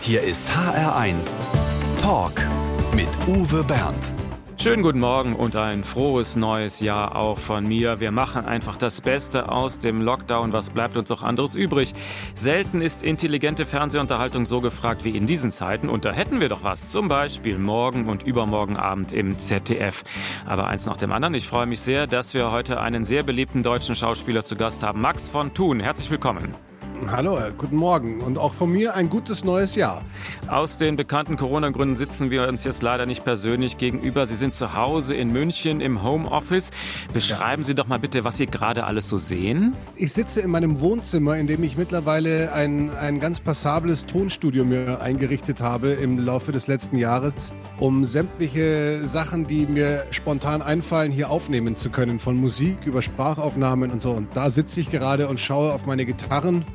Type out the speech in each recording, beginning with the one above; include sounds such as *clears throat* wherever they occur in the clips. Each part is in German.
Hier ist HR1 Talk mit Uwe Bernd. Schönen guten Morgen und ein frohes neues Jahr auch von mir. Wir machen einfach das Beste aus dem Lockdown. Was bleibt uns auch anderes übrig? Selten ist intelligente Fernsehunterhaltung so gefragt wie in diesen Zeiten. Und da hätten wir doch was. Zum Beispiel morgen und übermorgen Abend im ZDF. Aber eins nach dem anderen. Ich freue mich sehr, dass wir heute einen sehr beliebten deutschen Schauspieler zu Gast haben. Max von Thun. Herzlich willkommen. Hallo, guten Morgen und auch von mir ein gutes neues Jahr. Aus den bekannten Corona-Gründen sitzen wir uns jetzt leider nicht persönlich gegenüber. Sie sind zu Hause in München im Homeoffice. Beschreiben ja. Sie doch mal bitte, was Sie gerade alles so sehen. Ich sitze in meinem Wohnzimmer, in dem ich mittlerweile ein, ein ganz passables Tonstudio mir eingerichtet habe im Laufe des letzten Jahres, um sämtliche Sachen, die mir spontan einfallen, hier aufnehmen zu können, von Musik über Sprachaufnahmen und so. Und da sitze ich gerade und schaue auf meine Gitarren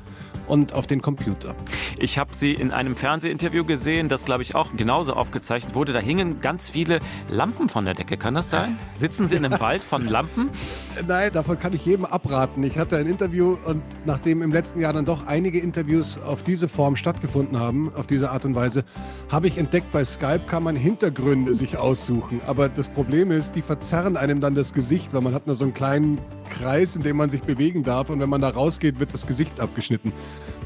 und auf den Computer. Ich habe Sie in einem Fernsehinterview gesehen, das glaube ich auch genauso aufgezeichnet wurde. Da hingen ganz viele Lampen von der Decke. Kann das sein? Sitzen Sie in einem Wald von Lampen? *laughs* Nein, davon kann ich jedem abraten. Ich hatte ein Interview und nachdem im letzten Jahr dann doch einige Interviews auf diese Form stattgefunden haben, auf diese Art und Weise, habe ich entdeckt, bei Skype kann man Hintergründe sich aussuchen. Aber das Problem ist, die verzerren einem dann das Gesicht, weil man hat nur so einen kleinen Kreis, in dem man sich bewegen darf. Und wenn man da rausgeht, wird das Gesicht abgeschnitten.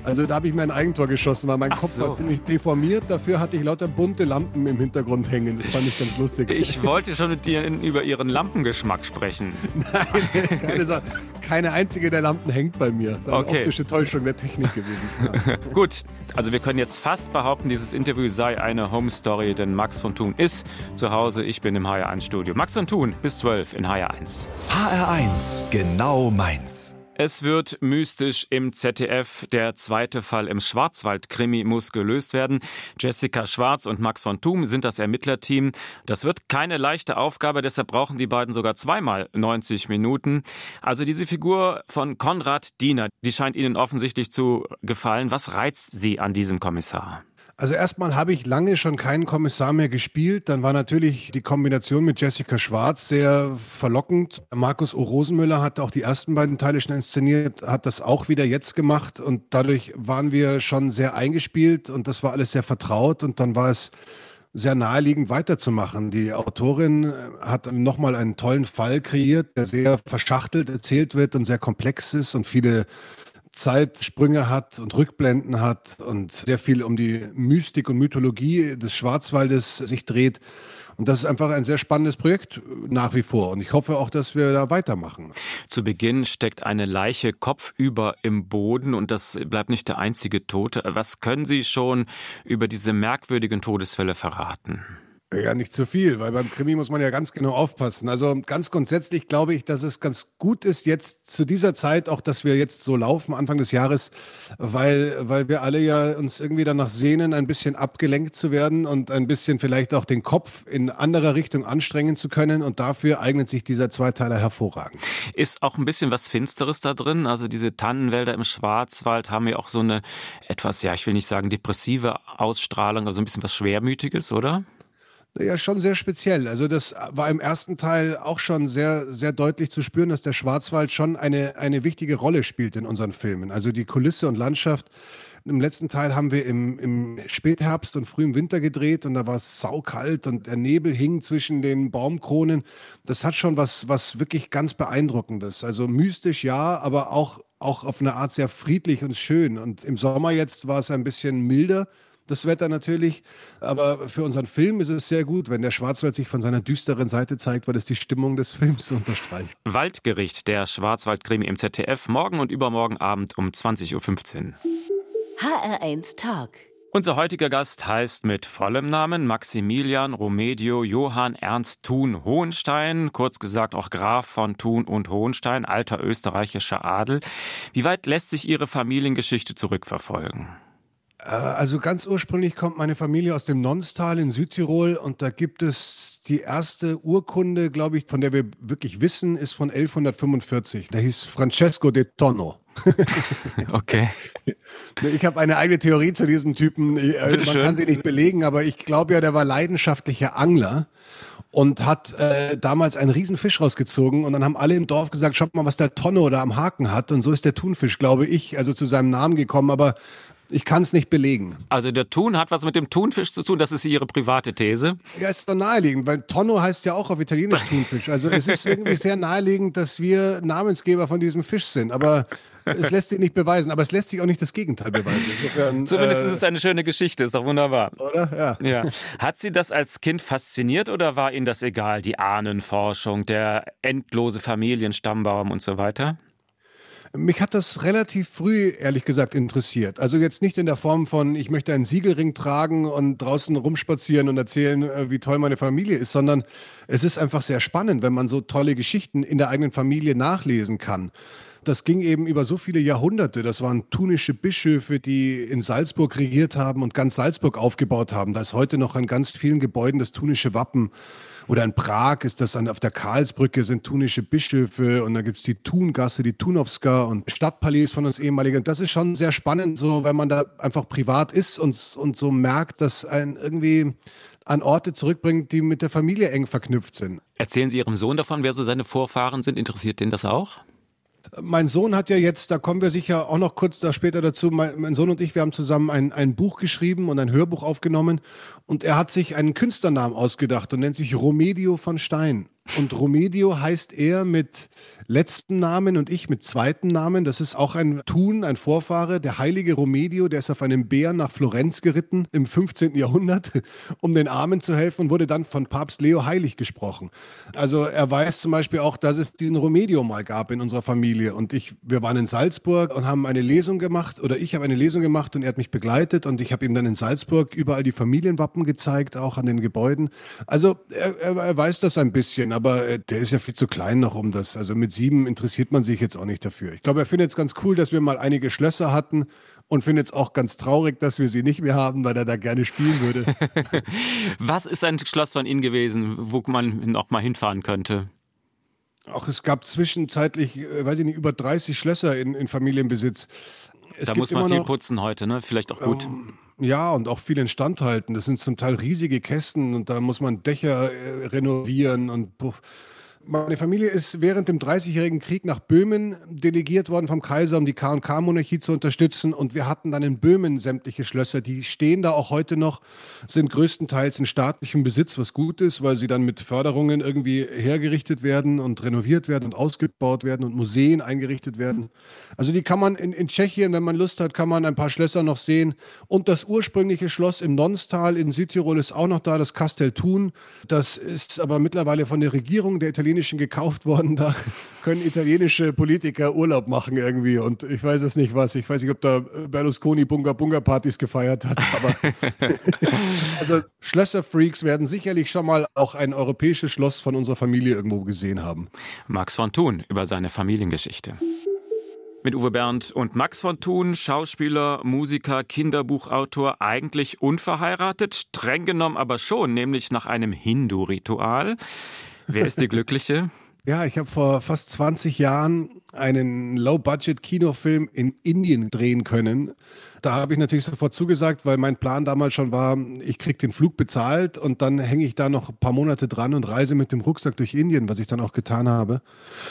Also da habe ich mir ein Eigentor geschossen, weil mein Ach Kopf so. war ziemlich deformiert. Dafür hatte ich lauter bunte Lampen im Hintergrund hängen. Das fand ich ganz lustig. Ich wollte schon mit dir über Ihren Lampengeschmack sprechen. *laughs* Nein, keine. Keine einzige der Lampen hängt bei mir. Das ist eine okay. optische Täuschung der Technik gewesen. Ja. *laughs* Gut, also wir können jetzt fast behaupten, dieses Interview sei eine Home Story, denn Max von Thun ist zu Hause. Ich bin im HR1-Studio. Max von Thun bis 12 in HR1. HR1, genau meins. Es wird mystisch im ZDF. Der zweite Fall im Schwarzwald-Krimi muss gelöst werden. Jessica Schwarz und Max von Thum sind das Ermittlerteam. Das wird keine leichte Aufgabe, deshalb brauchen die beiden sogar zweimal 90 Minuten. Also diese Figur von Konrad Diener, die scheint Ihnen offensichtlich zu gefallen. Was reizt Sie an diesem Kommissar? Also erstmal habe ich lange schon keinen Kommissar mehr gespielt. Dann war natürlich die Kombination mit Jessica Schwarz sehr verlockend. Markus O. Rosenmüller hat auch die ersten beiden Teile schon inszeniert, hat das auch wieder jetzt gemacht und dadurch waren wir schon sehr eingespielt und das war alles sehr vertraut und dann war es sehr naheliegend weiterzumachen. Die Autorin hat nochmal einen tollen Fall kreiert, der sehr verschachtelt erzählt wird und sehr komplex ist und viele Zeitsprünge hat und Rückblenden hat und sehr viel um die Mystik und Mythologie des Schwarzwaldes sich dreht. Und das ist einfach ein sehr spannendes Projekt nach wie vor. Und ich hoffe auch, dass wir da weitermachen. Zu Beginn steckt eine Leiche kopfüber im Boden und das bleibt nicht der einzige Tote. Was können Sie schon über diese merkwürdigen Todesfälle verraten? Ja, nicht zu viel, weil beim Krimi muss man ja ganz genau aufpassen. Also ganz grundsätzlich glaube ich, dass es ganz gut ist jetzt zu dieser Zeit auch, dass wir jetzt so laufen, Anfang des Jahres, weil, weil wir alle ja uns irgendwie danach sehnen, ein bisschen abgelenkt zu werden und ein bisschen vielleicht auch den Kopf in anderer Richtung anstrengen zu können. Und dafür eignet sich dieser Zweiteiler hervorragend. Ist auch ein bisschen was Finsteres da drin. Also diese Tannenwälder im Schwarzwald haben ja auch so eine etwas, ja, ich will nicht sagen depressive Ausstrahlung, also ein bisschen was Schwermütiges, oder? Ja, schon sehr speziell. Also das war im ersten Teil auch schon sehr, sehr deutlich zu spüren, dass der Schwarzwald schon eine, eine wichtige Rolle spielt in unseren Filmen. Also die Kulisse und Landschaft. Im letzten Teil haben wir im, im Spätherbst und frühem Winter gedreht und da war es saukalt und der Nebel hing zwischen den Baumkronen. Das hat schon was, was wirklich ganz Beeindruckendes. Also mystisch ja, aber auch, auch auf eine Art sehr friedlich und schön. Und im Sommer jetzt war es ein bisschen milder das Wetter natürlich. Aber für unseren Film ist es sehr gut, wenn der Schwarzwald sich von seiner düsteren Seite zeigt, weil es die Stimmung des Films *laughs* unterstreicht. Waldgericht, der Schwarzwaldkrimi im ZDF, morgen und übermorgen Abend um 20.15 Uhr. HR1 Tag. Unser heutiger Gast heißt mit vollem Namen Maximilian Romedio Johann Ernst Thun Hohenstein, kurz gesagt auch Graf von Thun und Hohenstein, alter österreichischer Adel. Wie weit lässt sich Ihre Familiengeschichte zurückverfolgen? Äh, also ganz ursprünglich kommt meine Familie aus dem Nonstal in Südtirol und da gibt es die erste Urkunde, glaube ich, von der wir wirklich wissen, ist von 1145. Der hieß Francesco de Tonno. *laughs* okay. Ich habe eine eigene Theorie zu diesem Typen. Also man kann sie nicht belegen, aber ich glaube ja, der war leidenschaftlicher Angler und hat äh, damals einen riesen Fisch rausgezogen und dann haben alle im Dorf gesagt, schaut mal, was der Tonno da am Haken hat und so ist der Thunfisch, glaube ich, also zu seinem Namen gekommen, aber Ich kann es nicht belegen. Also der Thun hat was mit dem Thunfisch zu tun, das ist Ihre private These. Ja, ist doch naheliegend, weil Tonno heißt ja auch auf Italienisch *laughs* Thunfisch. Also es ist irgendwie sehr naheliegend, dass wir Namensgeber von diesem Fisch sind. Aber es lässt sich nicht beweisen, aber es lässt sich auch nicht das Gegenteil beweisen. Insofern, Zumindest äh, ist es eine schöne Geschichte, ist doch wunderbar. Oder? Ja. ja. Hat Sie das als Kind fasziniert oder war Ihnen das egal, die Ahnenforschung, der endlose Familienstammbaum und so weiter? Mich hat das relativ früh, ehrlich gesagt, interessiert. Also jetzt nicht in der Form von, ich möchte einen Siegelring tragen und draußen rumspazieren und erzählen, äh, wie toll meine Familie ist, sondern es ist einfach sehr spannend, wenn man so tolle Geschichten in der eigenen Familie nachlesen kann. Das ging eben über so viele Jahrhunderte. Das waren tunische Bischöfe, die in Salzburg regiert haben und ganz Salzburg aufgebaut haben. Da ist heute noch an ganz vielen Gebäuden das tunische Wappen. Oder in Prag ist das an, auf der Karlsbrücke sind tunische Bischöfe und da gibt es die Thungasse, die Tunowska und Stadtpalais von uns ehemaligen. Das ist schon sehr spannend, so wenn man da einfach privat ist und, und so merkt, dass ein irgendwie an Orte zurückbringt, die mit der Familie eng verknüpft sind. Erzählen Sie Ihrem Sohn davon, wer so seine Vorfahren sind? Interessiert den das auch? Mein Sohn hat ja jetzt, da kommen wir sicher auch noch kurz da später dazu, mein, mein, Sohn und ich, wir haben zusammen ein, ein Buch geschrieben und ein Hörbuch aufgenommen und er hat sich einen Künstlernamen ausgedacht und nennt sich Romedio von Stein. Und Romedio heißt er mit letzten Namen und ich mit zweiten Namen. Das ist auch ein Thun, ein Vorfahre. Der heilige Romedio, der ist auf einem Bär nach Florenz geritten im 15. Jahrhundert, *laughs* um den Armen zu helfen und wurde dann von Papst Leo heilig gesprochen. Also er weiß zum Beispiel auch, dass es diesen Romedio mal gab in unserer Familie. Und ich, wir waren in Salzburg und haben eine Lesung gemacht oder ich habe eine Lesung gemacht und er hat mich begleitet und ich habe ihm dann in Salzburg überall die Familienwappen gezeigt, auch an den Gebäuden. Also er, er, er weiß das ein bisschen, aber äh, der ist ja viel zu klein noch um das. Also mit sieben interessiert man sich jetzt auch nicht dafür. Ich glaube, er findet es ganz cool, dass wir mal einige Schlösser hatten und findet es auch ganz traurig, dass wir sie nicht mehr haben, weil er da gerne spielen würde. *laughs* Was ist ein Schloss von Ihnen gewesen, wo man noch mal hinfahren könnte? Auch es gab zwischenzeitlich, äh, weiß ich nicht, über 30 Schlösser in, in Familienbesitz. Es da muss man viel noch, putzen heute, ne? Vielleicht auch gut. Ähm, ja, und auch viel instand halten. Das sind zum Teil riesige Kästen und da muss man Dächer äh, renovieren und puff. Meine Familie ist während dem Dreißigjährigen Krieg nach Böhmen delegiert worden vom Kaiser, um die K&K-Monarchie zu unterstützen. Und wir hatten dann in Böhmen sämtliche Schlösser. Die stehen da auch heute noch, sind größtenteils in staatlichem Besitz, was gut ist, weil sie dann mit Förderungen irgendwie hergerichtet werden und renoviert werden und ausgebaut werden und Museen eingerichtet werden. Also die kann man in, in Tschechien, wenn man Lust hat, kann man ein paar Schlösser noch sehen. Und das ursprüngliche Schloss im Nonstal in Südtirol ist auch noch da, das Castel Thun. Das ist aber mittlerweile von der Regierung der Italiener italienischen gekauft worden. Da *laughs* können italienische Politiker Urlaub machen irgendwie. Und ich weiß es nicht was. Ich weiß nicht, ob da Berlusconi Bunga Bunga Partys gefeiert hat. *laughs* Aber *laughs* also Schlösserfreaks werden sicherlich schon mal auch ein europäisches Schloss von unserer Familie irgendwo gesehen haben. Max von Thun über seine Familiengeschichte. Mit Uwe Bernd und Max von Thun, Schauspieler, Musiker, Kinderbuchautor, eigentlich unverheiratet, streng genommen aber schon, nämlich nach einem Hindu-Ritual. Wer ist die Glückliche? Ja, ich habe vor fast 20 Jahren einen Low-Budget-Kinofilm in Indien drehen können. Da habe ich natürlich sofort zugesagt, weil mein Plan damals schon war, ich kriege den Flug bezahlt und dann hänge ich da noch ein paar Monate dran und reise mit dem Rucksack durch Indien, was ich dann auch getan habe.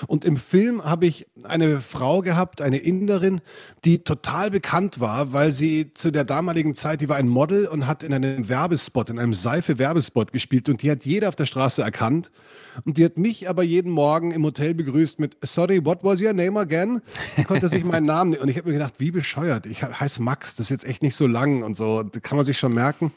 Und im Film habe ich eine Frau gehabt, eine Inderin, die total bekannt war, weil sie zu der damaligen Zeit, die war ein Model und hat in einem Werbespot, in einem Seife-Werbespot gespielt und die hat jeder auf der Straße erkannt. Und die hat mich aber jeden Morgen im Hotel begrüßt mit Sorry, what was your name again? Konnte sich meinen Namen und ich habe mir gedacht, wie bescheuert. Ich heiße Max, das ist jetzt echt nicht so lang und so, das kann man sich schon merken.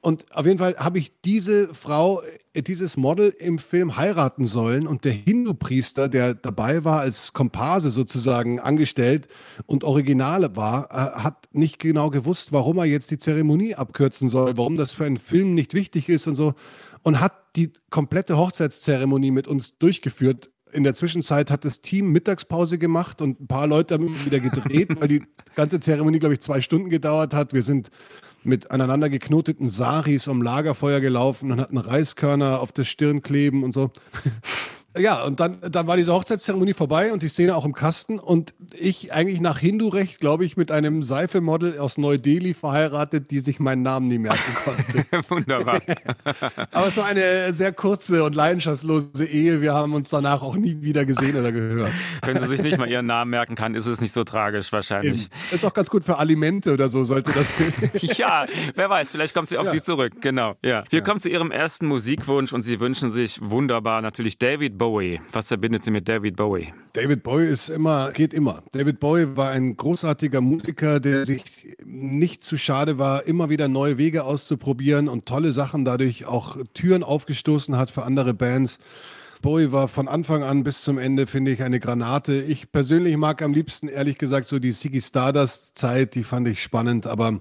Und auf jeden Fall habe ich diese Frau äh, dieses Model im Film heiraten sollen und der Hindu-Priester, der dabei war, als Komparse sozusagen angestellt und Originale war, äh, hat nicht genau gewusst, warum er jetzt die Zeremonie abkürzen soll, warum das für einen Film nicht wichtig ist und so und hat die komplette Hochzeitszeremonie mit uns durchgeführt. In der Zwischenzeit hat das Team Mittagspause gemacht und ein paar Leute haben wieder gedreht, weil die ganze Zeremonie, glaube ich, zwei Stunden gedauert hat. Wir sind mit aneinander geknoteten Saris um Lagerfeuer gelaufen und hatten Reiskörner auf der Stirn kleben und so. Ja, und dann, dann war diese Hochzeitszeremonie vorbei und die Szene auch im Kasten und ich eigentlich nach Hindu-Recht, glaube ich, mit einem Seife-Model aus Neu-Delhi verheiratet, die sich meinen Namen nie merken konnte. *laughs* Wunderbar. *laughs* Aber es war eine sehr kurze und leidenschaftslose Ehe. Wir haben uns danach auch nie wieder gesehen oder gehört. *laughs* Wenn sie sich nicht mal ihren Namen merken kann, ist es nicht so tragisch wahrscheinlich. Ist auch ganz gut für Alimente oder so, sollte das. ja, wer weiß, vielleicht kommt sie auf ja. Sie zurück. Genau. Ja. Wir ja. kommen zu Ihrem ersten Musikwunsch und Sie wünschen sich wunderbar natürlich David Bowie. Was verbindet Sie mit David Bowie? David Bowie ist immer, geht immer. David Bowie war ein großartiger Musiker, der sich nicht zu schade war, immer wieder neue Wege auszuprobieren und tolle Sachen dadurch auch Türen aufgestoßen hat für andere Bands. Bowie war von Anfang an bis zum Ende, finde ich, eine Granate. Ich persönlich mag am liebsten, ehrlich gesagt, so die Siggy Stardust-Zeit, die fand ich spannend, aber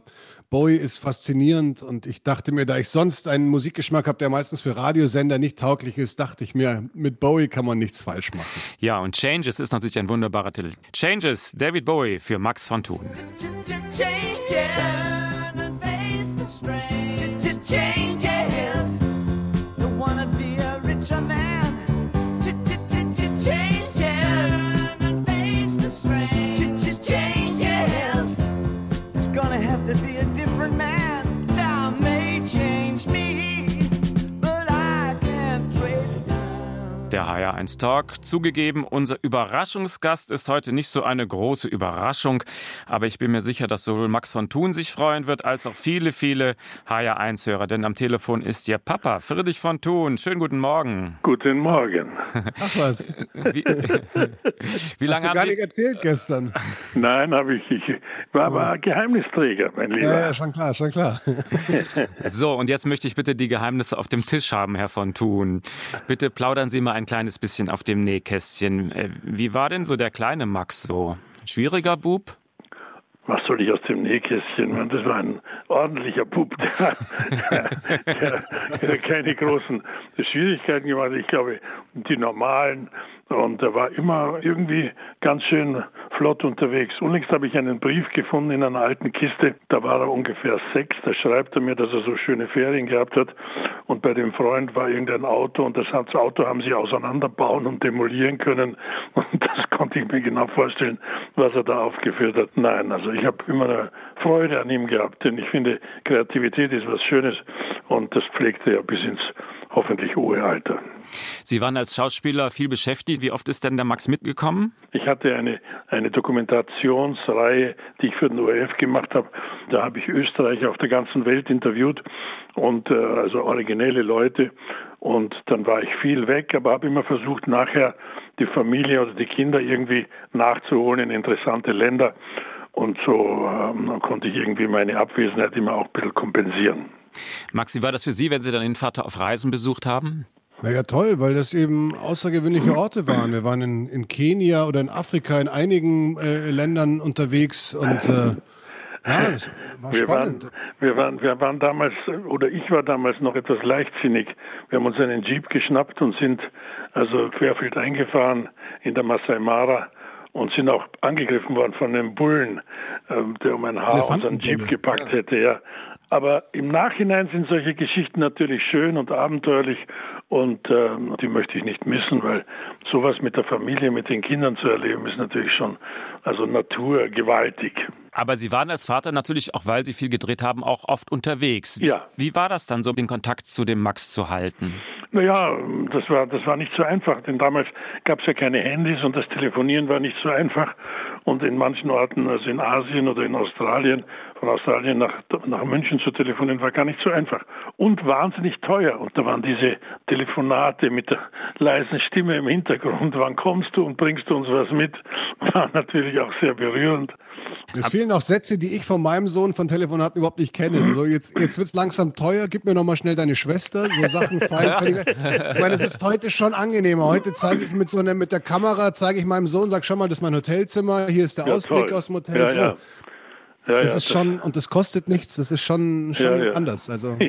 Bowie ist faszinierend und ich dachte mir, da ich sonst einen Musikgeschmack habe, der meistens für Radiosender nicht tauglich ist, dachte ich mir, mit Bowie kann man nichts falsch machen. Ja, und Changes ist natürlich ein wunderbarer Titel. Changes, David Bowie für Max von Thun. Changes. Der HR1 Talk. Zugegeben, unser Überraschungsgast ist heute nicht so eine große Überraschung, aber ich bin mir sicher, dass sowohl Max von Thun sich freuen wird, als auch viele, viele HR1-Hörer. Denn am Telefon ist Ihr Papa, Friedrich von Thun. Schönen guten Morgen. Guten Morgen. Ach was. *laughs* Wie, wie lange Hast du gar Sie... nicht erzählt gestern? Nein, habe ich. Ich war aber. Geheimnisträger, mein Lieber. Ja, ja, schon klar, schon klar. so, und jetzt möchte ich bitte die Geheimnisse auf dem Tisch haben, Herr von Thun. Bitte plaudern Sie mal ein kleines bisschen auf dem Nähkästchen. Äh, wie war denn so der kleine Max so? Schwieriger Bub? was soll ich aus dem Nähkästchen? Das war ein ordentlicher Bub, *laughs* der, der, der keine großen Schwierigkeiten gemacht hat. Ich glaube, die normalen und er war immer irgendwie ganz schön flott unterwegs. Unlängst habe ich einen Brief gefunden in einer alten Kiste. Da war er ungefähr sechs. Da schreibt er mir, dass er so schöne Ferien gehabt hat. Und bei dem Freund war irgendein Auto und das Auto haben sie auseinanderbauen und demolieren können. Und das konnte ich mir genau vorstellen, was er da aufgeführt hat. Nein, also ich habe immer eine Freude an ihm gehabt, denn ich finde, Kreativität ist was Schönes und das pflegte er bis ins hoffentlich hohe Alter. Sie waren als Schauspieler viel beschäftigt. Wie oft ist denn der Max mitgekommen? Ich hatte eine, eine Dokumentationsreihe, die ich für den ORF gemacht habe. Da habe ich Österreicher auf der ganzen Welt interviewt und äh, also originelle Leute. Und dann war ich viel weg, aber habe immer versucht, nachher die Familie oder die Kinder irgendwie nachzuholen in interessante Länder. Und so ähm, konnte ich irgendwie meine Abwesenheit immer auch ein bisschen kompensieren. Max, wie war das für Sie, wenn Sie dann den Vater auf Reisen besucht haben? Naja, toll, weil das eben außergewöhnliche Orte waren. Wir waren in, in Kenia oder in Afrika, in einigen äh, Ländern unterwegs und äh, ja, das war wir spannend. Waren, wir, waren, wir waren damals, oder ich war damals noch etwas leichtsinnig. Wir haben uns einen Jeep geschnappt und sind also querfeld eingefahren in der Masai Mara und sind auch angegriffen worden von einem Bullen, äh, der um ein Haar unseren Jeep gepackt ja. hätte. Ja. Aber im Nachhinein sind solche Geschichten natürlich schön und abenteuerlich und äh, die möchte ich nicht missen, weil sowas mit der Familie, mit den Kindern zu erleben, ist natürlich schon also naturgewaltig. Aber Sie waren als Vater natürlich, auch weil Sie viel gedreht haben, auch oft unterwegs. Ja. Wie war das dann so, den Kontakt zu dem Max zu halten? Naja, das war, das war nicht so einfach, denn damals gab es ja keine Handys und das Telefonieren war nicht so einfach. Und in manchen Orten, also in Asien oder in Australien, von Australien nach, nach München zu telefonieren, war gar nicht so einfach. Und wahnsinnig teuer. Und da waren diese Telefonate mit der leisen Stimme im Hintergrund, wann kommst du und bringst du uns was mit, *laughs* war natürlich auch sehr berührend. Es fehlen auch Sätze, die ich von meinem Sohn von Telefonaten überhaupt nicht kenne. Mhm. So, jetzt jetzt wird es langsam teuer, gib mir noch mal schnell deine Schwester. So Sachen fallen. ich meine, es ist heute schon angenehmer. Heute zeige ich mit so einer, mit der Kamera, zeige ich meinem Sohn, sag schon mal, das ist mein Hotelzimmer, hier ist der ja, Ausblick toll. aus dem Hotel. Ja, ja. Ja, das ja, ist schon, und das kostet nichts, das ist schon, schon ja, anders. Also. *laughs*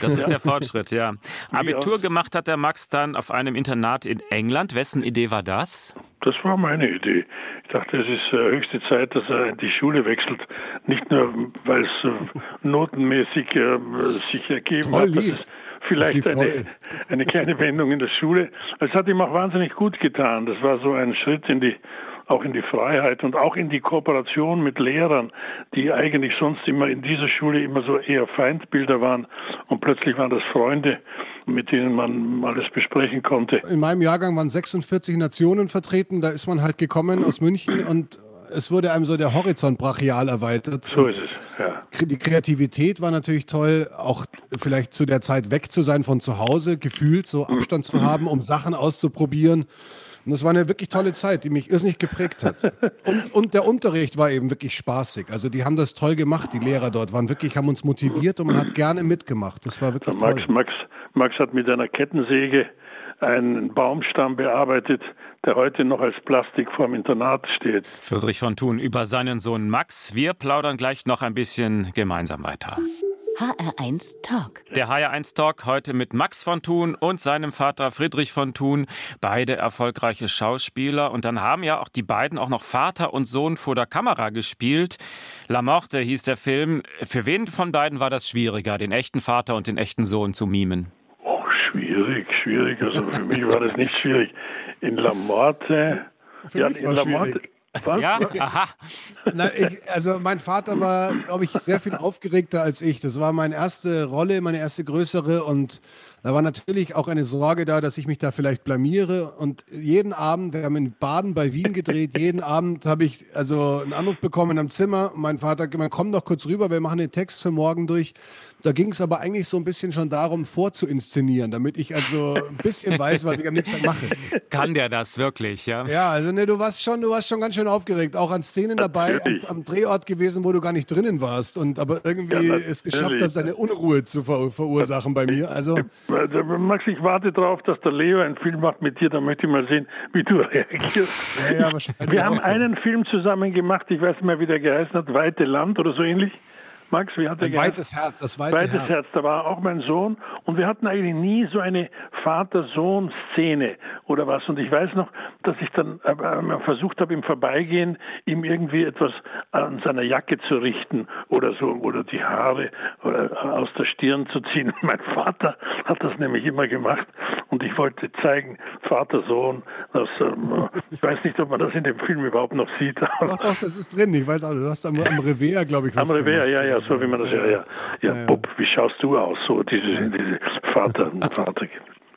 Das ist der Fortschritt, ja. Abitur gemacht hat der Max dann auf einem Internat in England. Wessen Idee war das? Das war meine Idee. Ich dachte, es ist äh, höchste Zeit, dass er in die Schule wechselt. Nicht nur, weil es äh, notenmäßig äh, sich ergeben Toll hat, dass es vielleicht eine, eine kleine Wendung in der Schule. Es hat ihm auch wahnsinnig gut getan. Das war so ein Schritt in die auch in die Freiheit und auch in die Kooperation mit Lehrern, die eigentlich sonst immer in dieser Schule immer so eher Feindbilder waren und plötzlich waren das Freunde, mit denen man alles besprechen konnte. In meinem Jahrgang waren 46 Nationen vertreten, da ist man halt gekommen aus München und es wurde einem so der Horizont brachial erweitert. So ist es, ja. Die Kreativität war natürlich toll, auch vielleicht zu der Zeit weg zu sein von zu Hause, gefühlt so Abstand zu haben, um Sachen auszuprobieren. Und das war eine wirklich tolle Zeit, die mich irrsinnig geprägt hat. Und, und, der Unterricht war eben wirklich spaßig. Also die haben das toll gemacht, die Lehrer dort waren wirklich, haben uns motiviert und man hat gerne mitgemacht. Das war wirklich Max, toll. Max, Max hat mit einer Kettensäge einen Baumstamm bearbeitet, der heute noch als Plastik vorm Internat steht. Friedrich von Thun über seinen Sohn Max. Wir plaudern gleich noch ein bisschen gemeinsam weiter. HR1 Talk. Der HR1 Talk heute mit Max von Thun und seinem Vater Friedrich von Thun, beide erfolgreiche Schauspieler. Und dann haben ja auch die beiden auch noch Vater und Sohn vor der Kamera gespielt. La Morte hieß der Film. Für wen von beiden war das schwieriger, den echten Vater und den echten Sohn zu mimen? Oh, schwierig, schwierig. Also für mich war das nicht schwierig. In La Morte, ja, in La Morte. Was? Ja, aha. Na, ich, also mein Vater war, glaube ich, sehr viel aufgeregter als ich. Das war meine erste Rolle, meine erste größere und da war natürlich auch eine Sorge da, dass ich mich da vielleicht blamiere. Und jeden Abend, wir haben in Baden bei Wien gedreht, jeden Abend habe ich also einen Anruf bekommen am Zimmer. Mein Vater hat gesagt, komm doch kurz rüber, wir machen den Text für morgen durch. Da ging es aber eigentlich so ein bisschen schon darum, vorzuinszenieren, damit ich also ein bisschen weiß, was ich am nächsten Tag mache. Kann der das wirklich, ja? Ja, also ne, du warst schon, du warst schon ganz schön aufgeregt, auch an Szenen dabei, am, am, Drehort gewesen, wo du gar nicht drinnen warst und aber irgendwie ja, es geschafft hast, eine Unruhe zu ver verursachen bei mir. Also Max, ich warte darauf, dass der Leo einen Film macht mit dir, da möchte ich mal sehen, wie du *laughs* reagierst. Ja, ja, Wir haben so. einen Film zusammen gemacht, ich weiß nicht mehr, wie der geheißen hat, Weite Land oder so ähnlich. Max, wie hat Ein weites Herz, das weite weites Herz. Herz. Da war auch mein Sohn und wir hatten eigentlich nie so eine Vater-Sohn-Szene oder was. Und ich weiß noch, dass ich dann äh, versucht habe im Vorbeigehen ihm irgendwie etwas an seiner Jacke zu richten oder so oder die Haare oder äh, aus der Stirn zu ziehen. *laughs* Mein Vater hat das nämlich immer gemacht und ich wollte zeigen, Vater-Sohn, das, ähm, ich weiß nicht, ob man das in dem Film überhaupt noch sieht. *laughs* Doch, doch, das ist drin. Ich weiß auch, du hast am, am Revers, glaube ich, Am Revers, ja, ja, so wie man das ja, ja. Ja, ja. Bub, wie schaust du aus? So diese, diese Vater, *laughs* Vater.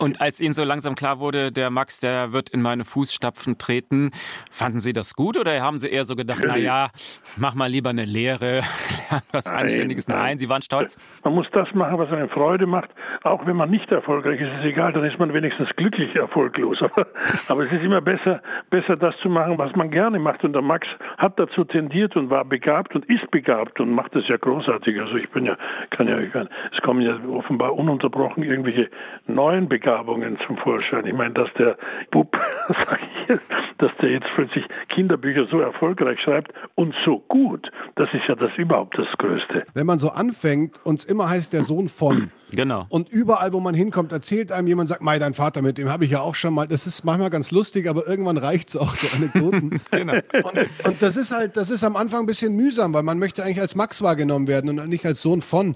Und als Ihnen so langsam klar wurde, der Max, der wird in meine Fußstapfen treten, fanden Sie das gut oder haben Sie eher so gedacht, na ja, mach mal lieber eine Lehre, *laughs* lern was Anständiges? Nein. nein, Sie waren stolz? Man muss das machen, was einem Freude macht. Auch wenn man nicht erfolgreich ist, ist es egal, dann ist man wenigstens glücklich erfolglos. *laughs* Aber, aber es ist immer besser, besser das zu machen, was man gerne macht. Und der Max hat dazu tendiert und war begabt und ist begabt und macht es ja großartig. Also ich bin ja, kann ja, kann, es kommen ja offenbar ununterbrochen irgendwelche neuen Begabungen Begabungen zum Vorschein. Ich meine, dass der Bub, *laughs* dass der jetzt plötzlich Kinderbücher so erfolgreich schreibt und so gut, das ist ja das überhaupt das Größte. Wenn man so anfängt und es immer heißt der Sohn von. *clears throat* Genau. Und überall, wo man hinkommt, erzählt einem jemand, sagt, Mei, dein Vater, mit dem habe ich ja auch schon mal. Das ist manchmal ganz lustig, aber irgendwann reicht es auch, so Anekdoten. *laughs* genau. Und, und das ist halt, das ist am Anfang ein bisschen mühsam, weil man möchte eigentlich als Max wahrgenommen werden und nicht als Sohn von.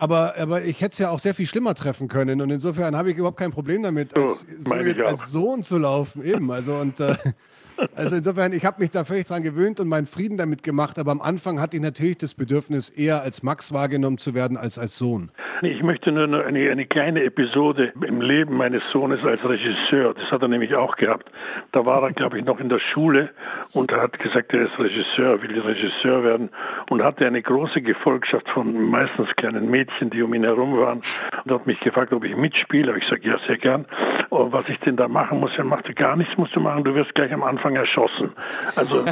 Aber, aber ich hätte es ja auch sehr viel schlimmer treffen können und insofern habe ich überhaupt kein Problem damit, als, so, so jetzt als Sohn zu laufen. Eben, also und äh, *laughs* also insofern, ich habe mich da völlig dran gewöhnt und meinen Frieden damit gemacht, aber am Anfang hatte ich natürlich das Bedürfnis, eher als Max wahrgenommen zu werden als als Sohn. Ich möchte nur eine, eine kleine Episode im Leben meines Sohnes als Regisseur, das hat er nämlich auch gehabt. Da war er, glaube ich, noch in der Schule und hat gesagt, er ist Regisseur, will Regisseur werden und hatte eine große Gefolgschaft von meistens kleinen Mädchen, die um ihn herum waren und hat mich gefragt, ob ich mitspiele. Ich sage, ja, sehr gern. Und was ich denn da machen muss, er machte gar nichts musst du machen, du wirst gleich am Anfang erschossen. Also,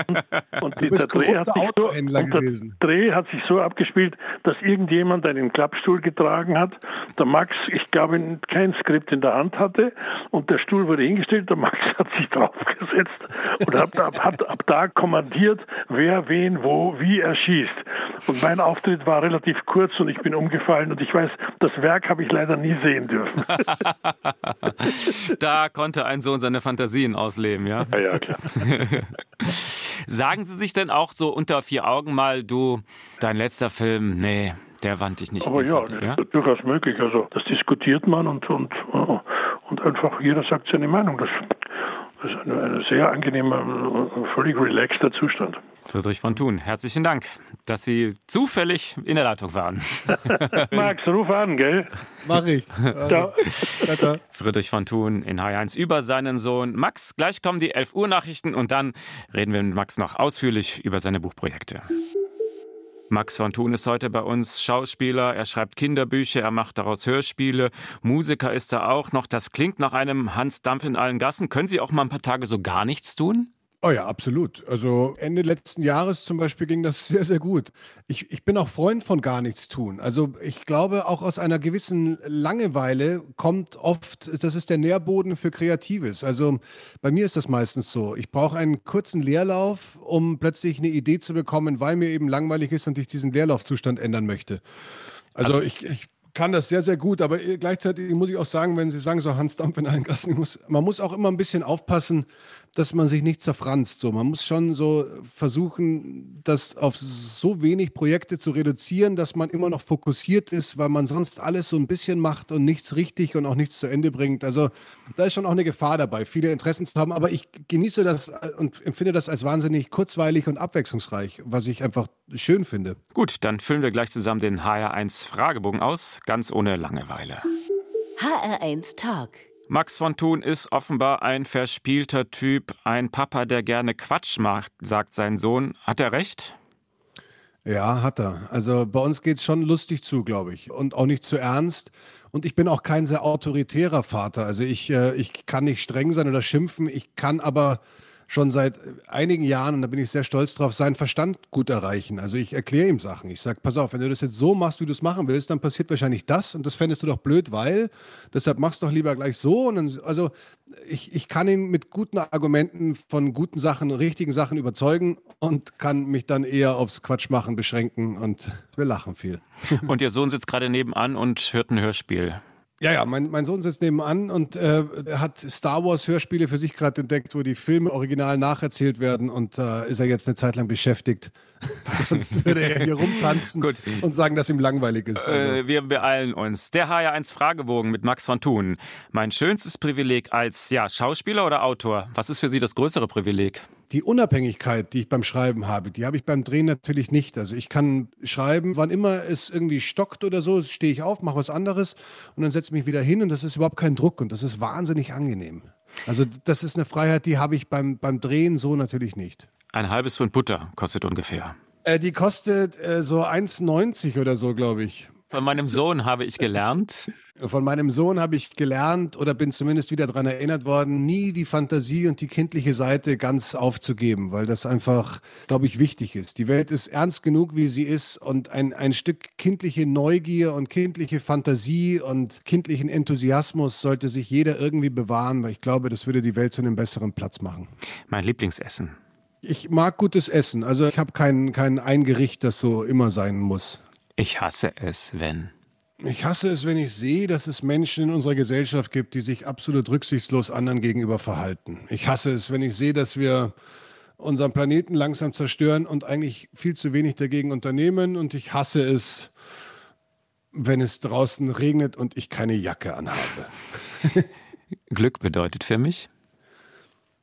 *laughs* und, die, der, Dreh hat sich so, der Dreh hat sich so abgespielt, dass irgendjemand einen Klappstuhl getragen hat, der Max, ich glaube, kein Skript in der Hand hatte und der Stuhl wurde hingestellt, der Max hat sich *laughs* draufgesetzt und hat, hat ab da kommandiert, wer wen wo wie erschießt. Und mein Auftritt war relativ kurz und ich bin umgefallen und ich weiß, das Werk habe ich leider nie sehen dürfen. *laughs* da konnte ein Sohn seine Fantasien ausleben, ja? Ja, ja, klar. *laughs* Sagen Sie sich denn auch so unter vier Augen mal, du, dein letzter Film, nee, Der wand dich nicht. Aber ja, Fall, ja, durchaus möglich. Also das diskutiert man und, und, und einfach jeder sagt seine Meinung. Das, das ist ein, ein sehr angenehmer, völlig relaxter Zustand. Friedrich von Thun, herzlichen Dank, dass Sie zufällig in der Leitung waren. *laughs* Max, ruf an, gell? Mach ich. *laughs* Ciao. Friedrich von Thun in H1 über seinen Sohn Max. Gleich kommen die 11 Uhr Nachrichten und dann reden wir mit Max noch ausführlich über seine Buchprojekte. Max von Thun ist heute bei uns Schauspieler, er schreibt Kinderbücher, er macht daraus Hörspiele, Musiker ist er auch noch. Das klingt nach einem Hans Dampf in allen Gassen. Können Sie auch mal ein paar Tage so gar nichts tun? Oh ja, absolut. Also Ende letzten Jahres zum Beispiel ging das *laughs* sehr, sehr gut. Ich, ich bin auch Freund von gar nichts tun. Also ich glaube, auch aus einer gewissen Langeweile kommt oft, das ist der Nährboden für Kreatives. Also bei mir ist das meistens so. Ich brauche einen kurzen Leerlauf, um plötzlich eine Idee zu bekommen, weil mir eben langweilig ist und ich diesen Leerlaufzustand ändern möchte. Also, also ich, ich kann das sehr, sehr gut, aber gleichzeitig muss ich auch sagen, wenn Sie sagen, so Hans Dampf in allen Gassen, muss, man muss auch immer ein bisschen aufpassen, dass man sich nicht zerfranst. So, man muss schon so versuchen, das auf so wenig Projekte zu reduzieren, dass man immer noch fokussiert ist, weil man sonst alles so ein bisschen macht und nichts richtig und auch nichts zu Ende bringt. Also da ist schon auch eine Gefahr dabei, viele Interessen zu haben. Aber ich genieße das und empfinde das als wahnsinnig kurzweilig und abwechslungsreich, was ich einfach schön finde. Gut, dann füllen wir gleich zusammen den HR1 Fragebogen aus, ganz ohne Langeweile. HR1 Talk. Max von Thun ist offenbar ein verspielter Typ, ein Papa, der gerne Quatsch macht, sagt sein Sohn. Hat er recht? Ja, hat er. Also bei uns geht es schon lustig zu, glaube ich. Und auch nicht zu ernst. Und ich bin auch kein sehr autoritärer Vater. Also ich, äh, ich kann nicht streng sein oder schimpfen. Ich kann aber schon seit einigen Jahren, und da bin ich sehr stolz drauf, seinen Verstand gut erreichen. Also ich erkläre ihm Sachen. Ich sage, pass auf, wenn du das jetzt so machst, wie du es machen willst, dann passiert wahrscheinlich das und das fändest du doch blöd, weil, deshalb machst du doch lieber gleich so. Und dann, also ich, ich kann ihn mit guten Argumenten von guten Sachen, richtigen Sachen überzeugen und kann mich dann eher aufs Quatschmachen beschränken und wir lachen viel. *laughs* Und Ihr Sohn sitzt gerade nebenan und hört ein Hörspiel. Ja, ja, mein, mein Sohn sitzt nebenan und äh, hat Star Wars Hörspiele für sich gerade entdeckt, wo die Filme original nacherzählt werden und äh, ist er jetzt eine Zeit lang beschäftigt. *laughs* Sonst würde er hier rumtanzen Gut. und sagen, dass ihm langweilig ist. Also. Äh, wir beeilen uns. Der HR1 Fragebogen mit Max von Thun. Mein schönstes Privileg als ja, Schauspieler oder Autor. Was ist für Sie das größere Privileg? Die Unabhängigkeit, die ich beim Schreiben habe, die habe ich beim Drehen natürlich nicht. Also ich kann schreiben, wann immer es irgendwie stockt oder so, stehe ich auf, mache was anderes und dann setze ich mich wieder hin und das ist überhaupt kein Druck und das ist wahnsinnig angenehm. Also das ist eine Freiheit, die habe ich beim, beim Drehen so natürlich nicht. Ein halbes Pfund Butter kostet ungefähr. Äh, die kostet äh, so 1,90 oder so, glaube ich. Von meinem Sohn habe ich gelernt. Von meinem Sohn habe ich gelernt oder bin zumindest wieder daran erinnert worden, nie die Fantasie und die kindliche Seite ganz aufzugeben, weil das einfach, glaube ich, wichtig ist. Die Welt ist ernst genug, wie sie ist und ein, ein Stück kindliche Neugier und kindliche Fantasie und kindlichen Enthusiasmus sollte sich jeder irgendwie bewahren, weil ich glaube, das würde die Welt zu einem besseren Platz machen. Mein Lieblingsessen. Ich mag gutes Essen. Also ich habe kein, kein ein Gericht, das so immer sein muss. Ich hasse es, wenn. Ich hasse es, wenn ich sehe, dass es Menschen in unserer Gesellschaft gibt, die sich absolut rücksichtslos anderen gegenüber verhalten. Ich hasse es, wenn ich sehe, dass wir unseren Planeten langsam zerstören und eigentlich viel zu wenig dagegen unternehmen. Und ich hasse es, wenn es draußen regnet und ich keine Jacke anhabe. *laughs* Glück bedeutet für mich,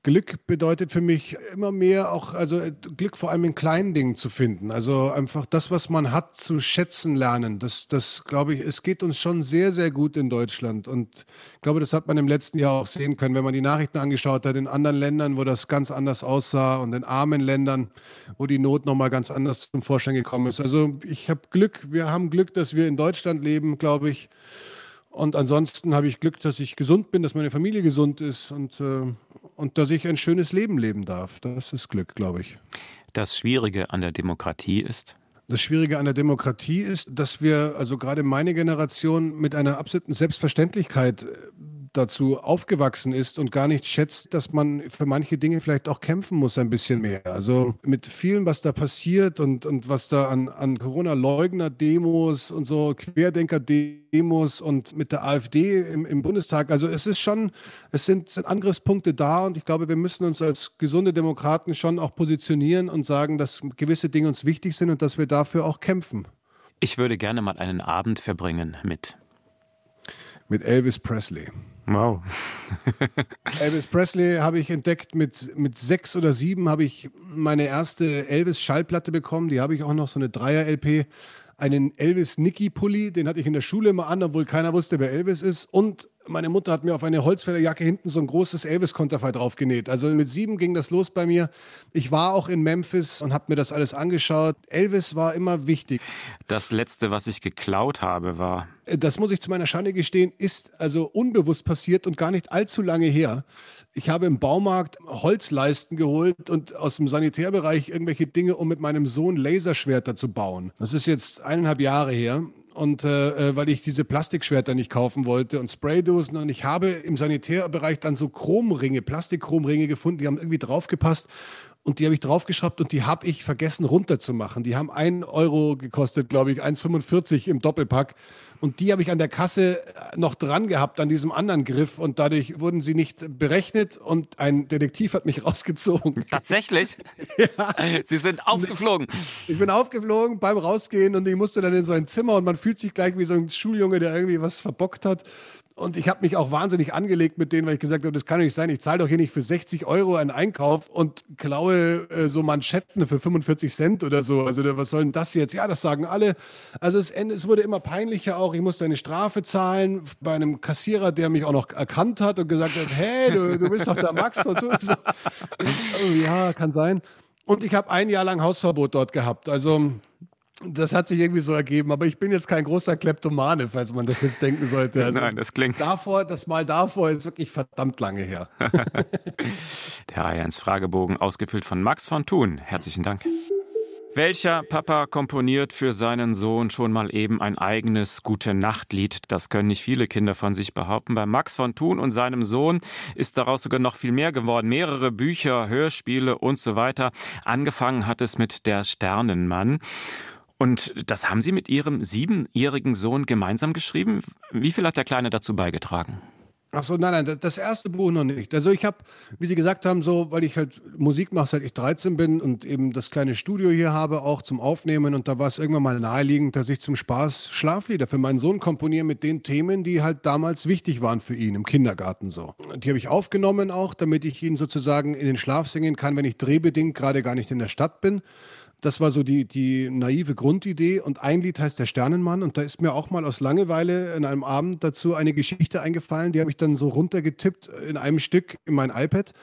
Glück bedeutet für mich immer mehr auch, also äh, Glück vor allem in kleinen Dingen zu finden. Also einfach das, was man hat, zu schätzen lernen. Das, das glaube ich, es geht uns schon sehr, sehr gut in Deutschland. Und ich glaube, das hat man im letzten Jahr auch sehen können, wenn man die Nachrichten angeschaut hat, in anderen Ländern, wo das ganz anders aussah und in armen Ländern, wo die Not nochmal ganz anders zum Vorschein gekommen ist. Also ich habe Glück, wir haben Glück, dass wir in Deutschland leben, glaube ich. Und ansonsten habe ich Glück, dass ich gesund bin, dass meine Familie gesund ist und, äh, und dass ich ein schönes Leben leben darf. Das ist Glück, glaube ich. Das Schwierige an der Demokratie ist? Das Schwierige an der Demokratie ist, dass wir, also gerade meine Generation, mit einer absoluten Selbstverständlichkeit dazu aufgewachsen ist und gar nicht schätzt, dass man für manche Dinge vielleicht auch kämpfen muss ein bisschen mehr. Also mit vielem, was da passiert und, und was da an, an Corona-Leugner-Demos und so Querdenker-Demos und mit der AfD im, im Bundestag. Also es ist schon, es sind, sind Angriffspunkte da und ich glaube, wir müssen uns als gesunde Demokraten schon auch positionieren und sagen, dass gewisse Dinge uns wichtig sind und dass wir dafür auch kämpfen. Ich würde gerne mal einen Abend verbringen mit. Mit Elvis Presley. Wow. *laughs* Elvis Presley habe ich entdeckt mit, mit sechs oder sieben habe ich meine erste Elvis-Schallplatte bekommen. Die habe ich auch noch, so eine Dreier-LP. Einen Elvis Nicky Pulli, den hatte ich in der Schule immer an, obwohl keiner wusste, wer Elvis ist. Und meine Mutter hat mir auf eine Holzfällerjacke hinten so ein großes Elvis-Konterfei draufgenäht. Also mit sieben ging das los bei mir. Ich war auch in Memphis und habe mir das alles angeschaut. Elvis war immer wichtig. Das letzte, was ich geklaut habe, war. Das muss ich zu meiner Schande gestehen, ist also unbewusst passiert und gar nicht allzu lange her. Ich habe im Baumarkt Holzleisten geholt und aus dem Sanitärbereich irgendwelche Dinge, um mit meinem Sohn Laserschwerter zu bauen. Das ist jetzt eineinhalb Jahre her und äh, äh, weil ich diese Plastikschwerter nicht kaufen wollte und Spraydosen. Und ich habe im Sanitärbereich dann so Chromringe, Plastikchromringe gefunden, die haben irgendwie draufgepasst und die habe ich draufgeschraubt und die habe ich vergessen runterzumachen. Die haben 1 Euro gekostet, glaube ich, 1,45 im Doppelpack. Und die habe ich an der Kasse noch dran gehabt, an diesem anderen Griff. Und dadurch wurden sie nicht berechnet und ein Detektiv hat mich *laughs* rausgezogen. Tatsächlich? *laughs* ja. Sie sind aufgeflogen. Ich bin aufgeflogen beim Rausgehen und ich musste dann in so ein Zimmer und man fühlt sich gleich wie so ein Schuljunge, der irgendwie was verbockt hat. Und ich habe mich auch wahnsinnig angelegt mit denen, weil ich gesagt habe, das kann nicht sein. Ich zahle doch hier nicht für 60 Euro einen Einkauf und klaue äh, so Manschetten für 45 Cent oder so. Also was soll denn das jetzt? Ja, das sagen alle. Also es, es wurde immer peinlicher auch. Ich musste eine Strafe zahlen bei einem Kassierer, der mich auch noch erkannt hat und gesagt hat, hey, du, du bist doch der Max. Und du, so. ja, kann sein. Und ich habe ein Jahr lang Hausverbot dort gehabt. Also das hat sich irgendwie so ergeben, aber ich bin jetzt kein großer Kleptomane, falls man das jetzt denken sollte. *laughs* Also Nein, das klingt. Davor, das Mal davor ist wirklich verdammt lange her. *laughs* *laughs* Der A1 Fragebogen ausgefüllt von Max von Thun. Herzlichen Dank. Welcher Papa komponiert für seinen Sohn schon mal eben ein eigenes Gute Nachtlied? Das können nicht viele Kinder von sich behaupten. Bei Max von Thun und seinem Sohn ist daraus sogar noch viel mehr geworden. Mehrere Bücher, Hörspiele und so weiter. Angefangen hat es mit Der Sternenmann. Und das haben Sie mit Ihrem siebenjährigen Sohn gemeinsam geschrieben. Wie viel hat der Kleine dazu beigetragen? Ach so, nein, nein, das erste Buch noch nicht. Also ich habe, wie Sie gesagt haben, so, weil ich halt Musik mache, seit ich 13 bin und eben das kleine Studio hier habe, auch zum Aufnehmen. Und da war es irgendwann mal naheliegend, dass ich zum Spaß Schlaflieder für meinen Sohn komponiere mit den Themen, die halt damals wichtig waren für ihn im Kindergarten so. Die habe ich aufgenommen auch, damit ich ihn sozusagen in den Schlaf singen kann, wenn ich drehbedingt gerade gar nicht in der Stadt bin. Das war so die, die naive Grundidee. Und ein Lied heißt Der Sternenmann. Und da ist mir auch mal aus Langeweile in einem Abend dazu eine Geschichte eingefallen. Die habe ich dann so runtergetippt in einem Stück in mein iPad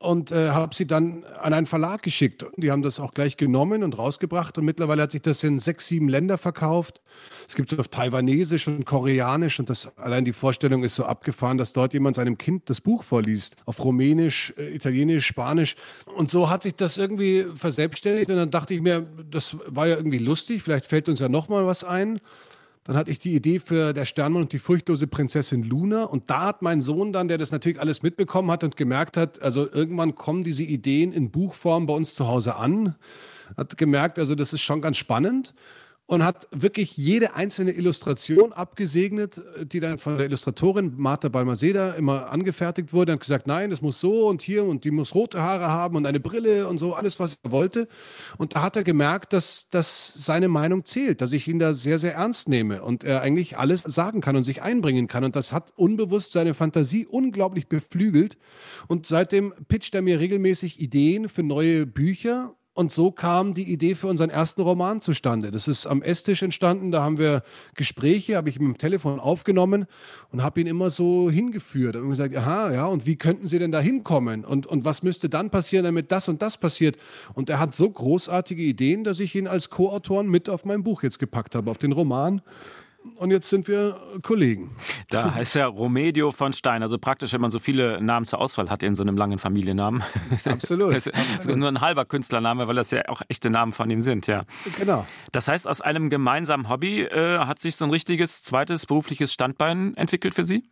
und äh, habe sie dann an einen Verlag geschickt. Die haben das auch gleich genommen und rausgebracht und mittlerweile hat sich das in sechs, sieben Länder verkauft. Es gibt es auf Taiwanesisch und Koreanisch und das allein die Vorstellung ist so abgefahren, dass dort jemand seinem Kind das Buch vorliest. Auf Rumänisch, äh, Italienisch, Spanisch. Und so hat sich das irgendwie verselbstständigt und dann dachte ich mir, das war ja irgendwie lustig, vielleicht fällt uns ja nochmal was ein. Dann hatte ich die Idee für Der Sternmann und die furchtlose Prinzessin Luna. Und da hat mein Sohn dann, der das natürlich alles mitbekommen hat und gemerkt hat, also irgendwann kommen diese Ideen in Buchform bei uns zu Hause an, hat gemerkt, also das ist schon ganz spannend und hat wirklich jede einzelne Illustration abgesegnet, die dann von der Illustratorin Martha Balmaseda immer angefertigt wurde und gesagt, nein, das muss so und hier und die muss rote Haare haben und eine Brille und so, alles, was er wollte. Und da hat er gemerkt, dass, dass seine Meinung zählt, dass ich ihn da sehr, sehr ernst nehme und er eigentlich alles sagen kann und sich einbringen kann. Und das hat unbewusst seine Fantasie unglaublich beflügelt. Und seitdem pitcht er mir regelmäßig Ideen für neue Bücher und so kam die Idee für unseren ersten Roman zustande. Das ist am Esstisch entstanden. Da haben wir Gespräche, habe ich mit dem Telefon aufgenommen und habe ihn immer so hingeführt. Und gesagt, aha, ja, und wie könnten Sie denn da hinkommen? Und, und was müsste dann passieren, damit das und das passiert? Und er hat so großartige Ideen, dass ich ihn als Co-Autoren mit auf mein Buch jetzt gepackt habe, auf den Roman und jetzt sind wir Kollegen. Da *laughs* heißt er Romedio von Stein. Also praktisch, wenn man so viele Namen zur Auswahl hat in so einem langen Familiennamen. *laughs* Absolut. das ist nur ein halber Künstlername, weil das ja auch echte Namen von ihm sind, ja. Genau. Das heißt, aus einem gemeinsamen Hobby äh, hat sich so ein richtiges zweites berufliches Standbein entwickelt für Sie?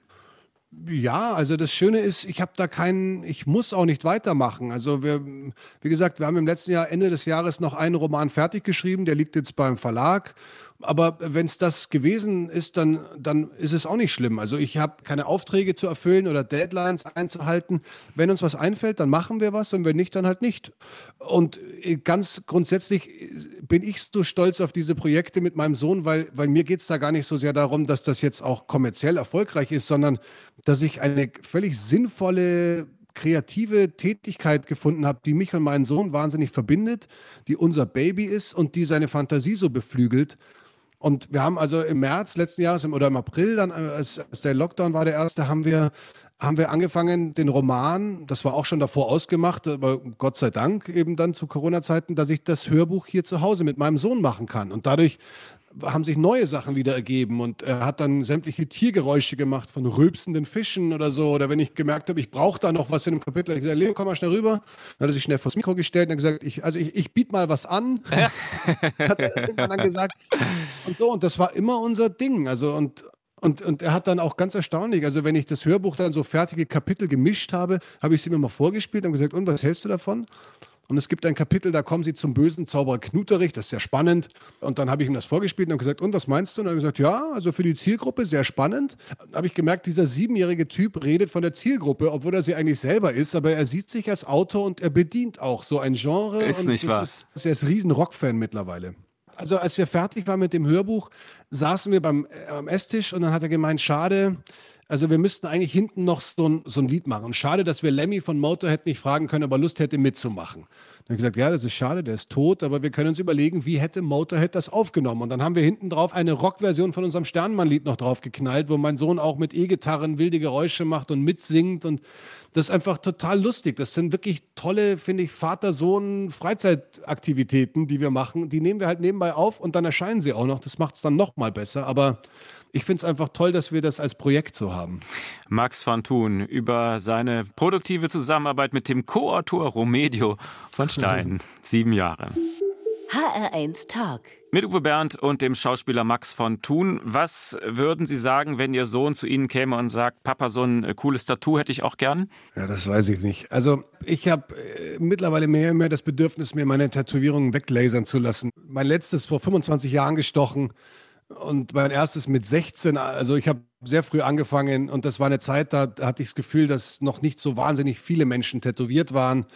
Ja, also das Schöne ist, ich habe da keinen, ich muss auch nicht weitermachen. Also wir, wie gesagt, wir haben im letzten Jahr, Ende des Jahres noch einen Roman fertig geschrieben, der liegt jetzt beim Verlag Aber wenn es das gewesen ist, dann, dann ist es auch nicht schlimm. Also ich habe keine Aufträge zu erfüllen oder Deadlines einzuhalten. Wenn uns was einfällt, dann machen wir was und wenn nicht, dann halt nicht. Und äh, ganz grundsätzlich äh, bin ich so stolz auf diese Projekte mit meinem Sohn, weil, weil mir geht es da gar nicht so sehr darum, dass das jetzt auch kommerziell erfolgreich ist, sondern dass ich eine völlig sinnvolle kreative Tätigkeit gefunden habe, die mich und meinen Sohn wahnsinnig verbindet, die unser Baby ist und die seine Fantasie so beflügelt. Und wir haben also im März letzten Jahres oder im April, dann, als, als der Lockdown war, der erste, haben wir haben wir angefangen, den Roman, das war auch schon davor ausgemacht, aber Gott sei Dank eben dann zu Corona-Zeiten, dass ich das Hörbuch hier zu Hause mit meinem Sohn machen kann. Und dadurch haben sich neue Sachen wieder ergeben und er hat dann sämtliche Tiergeräusche gemacht von rülpsenden Fischen oder so. Oder wenn ich gemerkt habe, ich brauche da noch was in dem Kapitel, ich gesagt, Leo, komm mal schnell rüber. Dann hat er sich schnell vors Mikro gestellt und hat gesagt, ich, also ich, ich biete mal was an. *laughs* hat er irgendwann dann gesagt. Und so, und das war immer unser Ding. Also und und, und er hat dann auch ganz erstaunlich, also wenn ich das Hörbuch dann so fertige Kapitel gemischt habe, habe ich es ihm immer vorgespielt und gesagt, und was hältst du davon? Und es gibt ein Kapitel, da kommen sie zum bösen Zauberer Knuterich, das ist sehr spannend. Und dann habe ich ihm das vorgespielt und gesagt, und was meinst du? Und er hat gesagt, ja, also für die Zielgruppe sehr spannend. Dann habe ich gemerkt, dieser siebenjährige Typ redet von der Zielgruppe, obwohl er sie eigentlich selber ist, aber er sieht sich als Autor und er bedient auch so ein Genre. Ist nicht wahr. Ist, er ist riesen Rockfan mittlerweile. Also als wir fertig waren mit dem Hörbuch, saßen wir beim, äh, am Esstisch und dann hat er gemeint, schade, also wir müssten eigentlich hinten noch so ein, so ein Lied machen. Schade, dass wir Lemmy von Motorhead nicht fragen können, ob er Lust hätte mitzumachen. Dann habe ich gesagt, ja, das ist schade, der ist tot, aber wir können uns überlegen, wie hätte Motorhead das aufgenommen. Und dann haben wir hinten drauf eine Rockversion von unserem Sternmann-Lied noch drauf geknallt, wo mein Sohn auch mit E-Gitarren wilde Geräusche macht und mitsingt. Und das ist einfach total lustig. Das sind wirklich tolle, finde ich, Vater-Sohn-Freizeitaktivitäten, die wir machen. Die nehmen wir halt nebenbei auf und dann erscheinen sie auch noch. Das macht es dann noch mal besser. Aber ich finde es einfach toll, dass wir das als Projekt so haben. Max van Thun über seine produktive Zusammenarbeit mit dem Co-Autor Romedio von Stein. *laughs* Sieben Jahre. HR1 Talk. Mit Uwe Bernd und dem Schauspieler Max von Thun. Was würden Sie sagen, wenn Ihr Sohn zu Ihnen käme und sagt, Papa, so ein cooles Tattoo hätte ich auch gern? Ja, das weiß ich nicht. Also ich habe äh, mittlerweile mehr und mehr das Bedürfnis, mir meine Tätowierungen weglasern zu lassen. Mein letztes vor 25 Jahren gestochen und mein erstes mit 16, also ich habe sehr früh angefangen und das war eine Zeit, da hatte ich das Gefühl, dass noch nicht so wahnsinnig viele Menschen tätowiert waren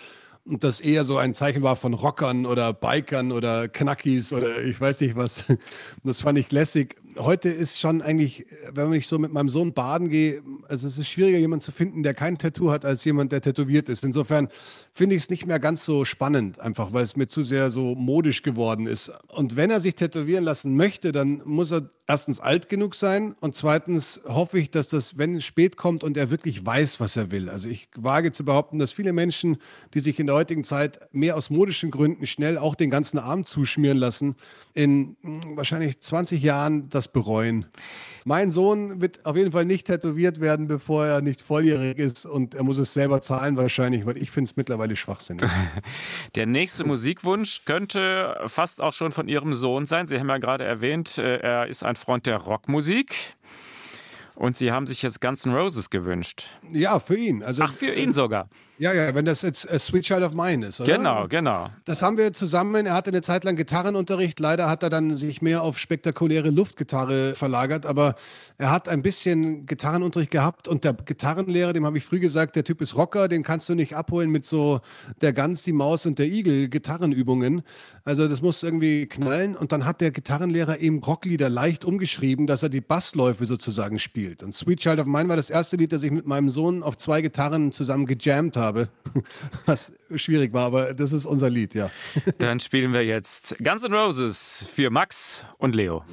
und das eher so ein Zeichen war von Rockern oder Bikern oder Knackis oder ich weiß nicht was. Das fand ich lässig heute ist schon eigentlich, wenn ich so mit meinem Sohn baden gehe, also es ist schwieriger, jemanden zu finden, der kein Tattoo hat, als jemand, der tätowiert ist. Insofern finde ich es nicht mehr ganz so spannend, einfach weil es mir zu sehr so modisch geworden ist. Und wenn er sich tätowieren lassen möchte, dann muss er erstens alt genug sein und zweitens hoffe ich, dass das, wenn es spät kommt und er wirklich weiß, was er will. Also ich wage zu behaupten, dass viele Menschen, die sich in der heutigen Zeit mehr aus modischen Gründen schnell auch den ganzen Arm zuschmieren lassen, in hm, wahrscheinlich 20 Jahren das bereuen. Mein Sohn wird auf jeden Fall nicht tätowiert werden, bevor er nicht volljährig ist und er muss es selber zahlen wahrscheinlich, weil ich finde es mittlerweile schwachsinnig. *laughs* Der nächste Musikwunsch könnte fast auch schon von Ihrem Sohn sein. Sie haben ja gerade erwähnt, äh, er ist ein Freund der Rockmusik. Und Sie haben sich jetzt Guns N' Roses gewünscht. Ja, für ihn. Also, Ach, für ihn sogar. Ja, ja, wenn das jetzt a Sweet Child of Mine ist, oder? Genau, genau. Das haben wir zusammen. Er hatte eine Zeit lang Gitarrenunterricht. Leider hat er dann sich mehr auf spektakuläre Luftgitarre verlagert, aber er hat ein bisschen Gitarrenunterricht gehabt und der Gitarrenlehrer, dem habe ich früh gesagt, der Typ ist Rocker, den kannst du nicht abholen mit so der Gans, die Maus und der Igel Gitarrenübungen. Also das muss irgendwie knallen und dann hat der Gitarrenlehrer eben Rocklieder leicht umgeschrieben, dass er die Bassläufe sozusagen spielt. Und Sweet Child of Mine war das erste Lied, das ich mit meinem Sohn auf zwei Gitarren zusammen gejammt habe habe, *laughs* was schwierig war, aber das ist unser Lied, ja. Dann spielen wir jetzt Guns N' Roses für Max und Leo.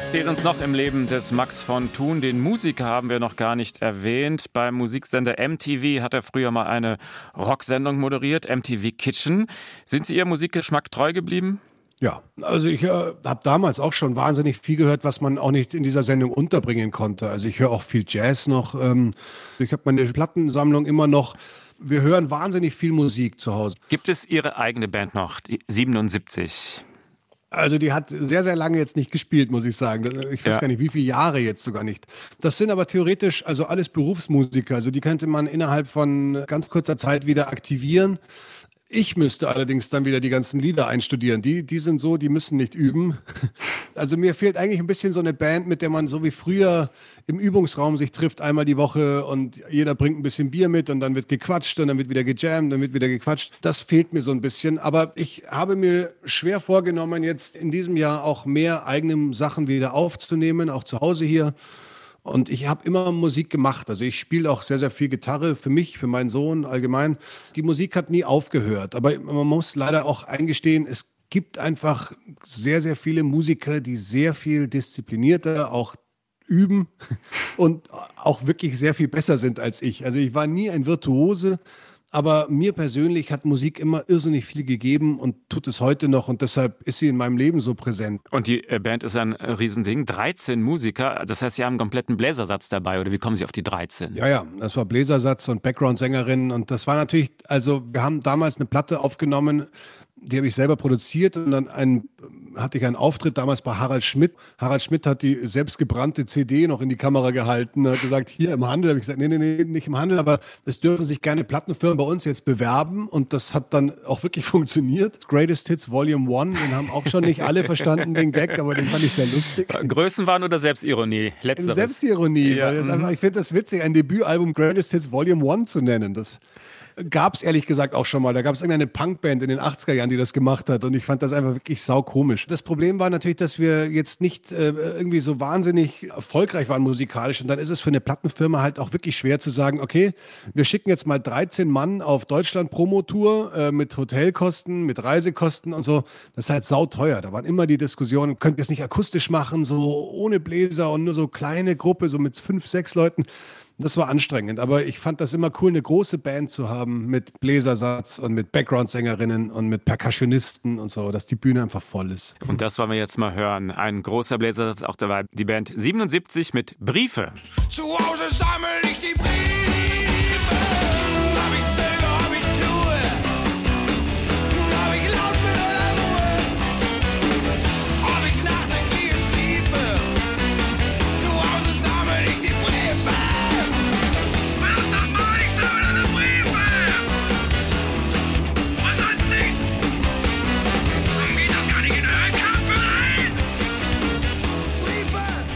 Was fehlt uns noch im Leben des Max von Thun? Den Musiker haben wir noch gar nicht erwähnt. Beim Musiksender MTV hat er früher mal eine Rocksendung moderiert, MTV Kitchen. Sind Sie Ihrem Musikgeschmack treu geblieben? Ja, also ich äh, habe damals auch schon wahnsinnig viel gehört, was man auch nicht in dieser Sendung unterbringen konnte. Also ich höre auch viel Jazz noch. Ähm, ich habe meine Plattensammlung immer noch. Wir hören wahnsinnig viel Musik zu Hause. Gibt es Ihre eigene Band noch, die 77? Also die hat sehr, sehr lange jetzt nicht gespielt, muss ich sagen. Ich weiß ja. gar nicht, wie viele Jahre jetzt sogar nicht. Das sind aber theoretisch also alles Berufsmusiker. Also die könnte man innerhalb von ganz kurzer Zeit wieder aktivieren. Ich müsste allerdings dann wieder die ganzen Lieder einstudieren. Die, die sind so, die müssen nicht üben. *laughs* Also mir fehlt eigentlich ein bisschen so eine Band, mit der man so wie früher im Übungsraum sich trifft einmal die Woche und jeder bringt ein bisschen Bier mit und dann wird gequatscht und dann wird wieder gejammt, dann wird wieder gequatscht. Das fehlt mir so ein bisschen. Aber ich habe mir schwer vorgenommen, jetzt in diesem Jahr auch mehr eigene Sachen wieder aufzunehmen, auch zu Hause hier. Und ich habe immer Musik gemacht. Also ich spiele auch sehr, sehr viel Gitarre für mich, für meinen Sohn allgemein. Die Musik hat nie aufgehört. Aber man muss leider auch eingestehen, es gibt einfach sehr, sehr viele Musiker, die sehr viel disziplinierter auch üben *laughs* und auch wirklich sehr viel besser sind als ich. Also ich war nie ein Virtuose, aber mir persönlich hat Musik immer irrsinnig viel gegeben und tut es heute noch und deshalb ist sie in meinem Leben so präsent. Und die äh, Band ist ein Riesending. 13 Musiker, das heißt, Sie haben einen kompletten Bläsersatz dabei oder wie kommen Sie auf die 13? Ja, ja, das war Bläsersatz und Background-Sängerin und das war natürlich, also wir haben damals eine Platte aufgenommen, die habe ich selber produziert und dann ein, hatte ich einen Auftritt damals bei Harald Schmidt. Harald Schmidt hat die selbstgebrannte CD noch in die Kamera gehalten und hat gesagt, hier im Handel, habe ich gesagt, nee, nee, nee, nicht im Handel, aber es dürfen sich gerne Plattenfirmen bei uns jetzt bewerben und das hat dann auch wirklich *laughs* funktioniert. Greatest Hits Volume 1, den haben auch schon nicht alle verstanden, den Gag, aber den fand ich sehr lustig. Größenwahn oder Selbstironie? Letzteres. Selbstironie, ja. weil mhm. einfach, ich finde das witzig, ein Debütalbum Greatest Hits Volume 1 zu nennen. Das gab es ehrlich gesagt auch schon mal. Da gab es irgendeine Punkband in den 80er Jahren, die das gemacht hat. Und ich fand das einfach wirklich saukomisch. Das Problem war natürlich, dass wir jetzt nicht äh, irgendwie so wahnsinnig erfolgreich waren musikalisch. Und dann ist es für eine Plattenfirma halt auch wirklich schwer zu sagen, okay, wir schicken jetzt mal 13 Mann auf Deutschland-Promotour äh, mit Hotelkosten, mit Reisekosten und so. Das ist halt sauteuer. Da waren immer die Diskussionen, könnt ihr es nicht akustisch machen, so ohne Bläser und nur so kleine Gruppe, so mit fünf, sechs Leuten. Das war anstrengend, aber ich fand das immer cool, eine große Band zu haben mit Bläsersatz und mit Background-Sängerinnen und mit Percussionisten und so, dass die Bühne einfach voll ist. Und das wollen wir jetzt mal hören. Ein großer Bläsersatz auch dabei. Die Band 77 mit Briefe. Zu Hause sammel ich die Briefe.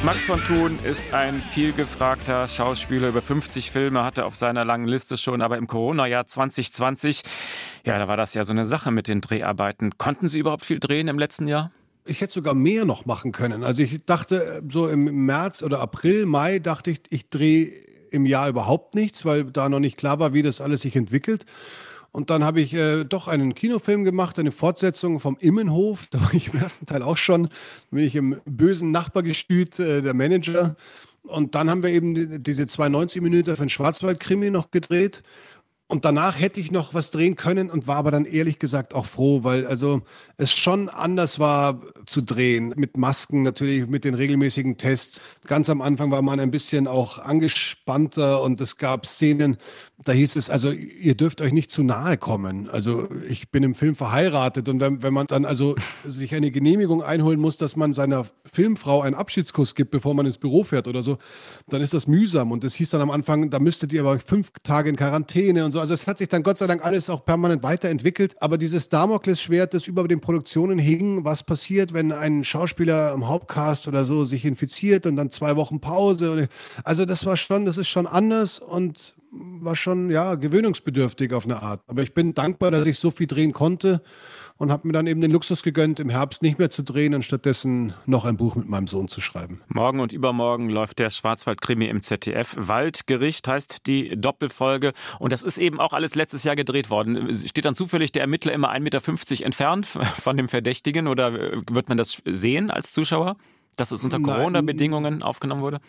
Max von Thun ist ein vielgefragter Schauspieler. Über 50 Filme hatte er auf seiner langen Liste schon. Aber im Corona-Jahr 2020, ja, da war das ja so eine Sache mit den Dreharbeiten. Konnten Sie überhaupt viel drehen im letzten Jahr? Ich hätte sogar mehr noch machen können. Also ich dachte, so im März oder April, Mai dachte ich, ich drehe im Jahr überhaupt nichts, weil da noch nicht klar war, wie das alles sich entwickelt. Und dann habe ich äh, doch einen Kinofilm gemacht, eine Fortsetzung vom Immenhof. *laughs* Da war ich im ersten Teil auch schon. Da bin ich im bösen Nachbargestüt, äh, der Manager. Und dann haben wir eben diese 92 Minuten für den Schwarzwaldkrimi noch gedreht. Und danach hätte ich noch was drehen können und war aber dann ehrlich gesagt auch froh, weil also es schon anders war zu drehen. Mit Masken natürlich, mit den regelmäßigen Tests. Ganz am Anfang war man ein bisschen auch angespannter und es gab Szenen, da hieß es, also ihr dürft euch nicht zu nahe kommen. Also ich bin im Film verheiratet und wenn, wenn man dann also sich eine Genehmigung einholen muss, dass man seiner Filmfrau einen Abschiedskuss gibt, bevor man ins Büro fährt oder so, dann ist das mühsam. Und es hieß dann am Anfang, da müsstet ihr aber fünf Tage in Quarantäne und so. Also es hat sich dann Gott sei Dank alles auch permanent weiterentwickelt. Aber dieses Damoklesschwert, das über den Produktionen hing, was passiert, wenn ein Schauspieler im Hauptcast oder so sich infiziert und dann zwei Wochen Pause. Also das war schon, das ist schon anders und war schon ja gewöhnungsbedürftig auf eine Art. Aber ich bin dankbar, dass ich so viel drehen konnte und habe mir dann eben den Luxus gegönnt, im Herbst nicht mehr zu drehen und stattdessen noch ein Buch mit meinem Sohn zu schreiben. Morgen und übermorgen läuft der Schwarzwaldkrimi im ZDF. Waldgericht heißt die Doppelfolge. Und das ist eben auch alles letztes Jahr gedreht worden. Steht dann zufällig der Ermittler immer 1,50 Meter entfernt von dem Verdächtigen oder wird man das sehen als Zuschauer, dass es unter Corona-Bedingungen aufgenommen wurde?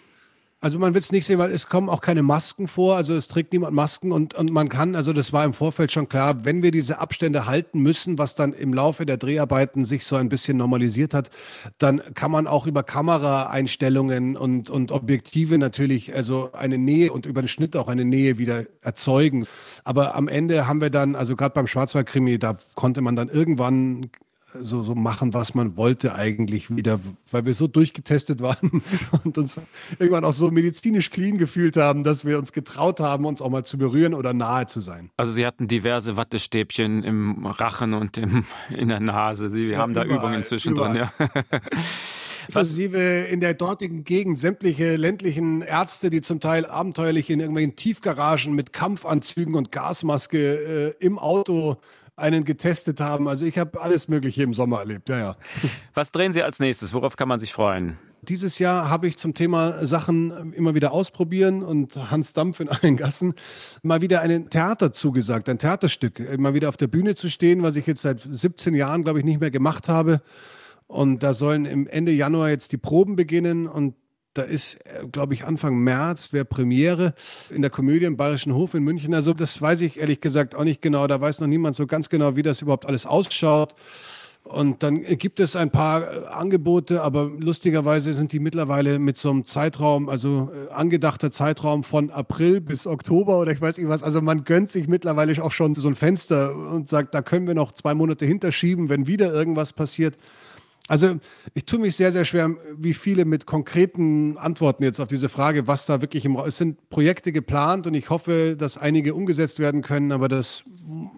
Also man wird es nicht sehen, weil es kommen auch keine Masken vor. Also es trägt niemand Masken und, und man kann, also das war im Vorfeld schon klar, wenn wir diese Abstände halten müssen, was dann im Laufe der Dreharbeiten sich so ein bisschen normalisiert hat, dann kann man auch über Kameraeinstellungen und, und Objektive natürlich, also eine Nähe und über den Schnitt auch eine Nähe wieder erzeugen. Aber am Ende haben wir dann, also gerade beim Schwarzwaldkrimi, da konnte man dann irgendwann so, so machen, was man wollte eigentlich wieder, weil wir so durchgetestet waren *laughs* und uns irgendwann auch so medizinisch clean gefühlt haben, dass wir uns getraut haben, uns auch mal zu berühren oder nahe zu sein. Also Sie hatten diverse Wattestäbchen im Rachen und im, in der Nase. Sie ja, haben da überall, Übungen zwischendrin, ja. *laughs* Inklusive in der dortigen Gegend sämtliche ländlichen Ärzte, die zum Teil abenteuerlich in irgendwelchen Tiefgaragen mit Kampfanzügen und Gasmaske äh, im Auto einen getestet haben. Also ich habe alles Mögliche im Sommer erlebt, ja, ja. Was drehen Sie als nächstes? Worauf kann man sich freuen? Dieses Jahr habe ich zum Thema Sachen immer wieder ausprobieren und Hans Dampf in allen Gassen mal wieder ein Theater zugesagt, ein Theaterstück, mal wieder auf der Bühne zu stehen, was ich jetzt seit 17 Jahren, glaube ich, nicht mehr gemacht habe. Und da sollen im Ende Januar jetzt die Proben beginnen und da ist, äh, glaube ich, Anfang März wäre Premiere in der Komödie im Bayerischen Hof in München. Also das weiß ich ehrlich gesagt auch nicht genau. Da weiß noch niemand so ganz genau, wie das überhaupt alles ausschaut. Und dann gibt es ein paar äh, Angebote, aber lustigerweise sind die mittlerweile mit so einem Zeitraum, also äh, angedachter Zeitraum von April bis Oktober oder ich weiß nicht was. Also man gönnt sich mittlerweile auch schon so ein Fenster und sagt, da können wir noch zwei Monate hinterschieben, wenn wieder irgendwas passiert. Also ich tue mich sehr, sehr schwer, wie viele mit konkreten Antworten jetzt auf diese Frage, was da wirklich im Raum Es sind Projekte geplant und ich hoffe, dass einige umgesetzt werden können, aber das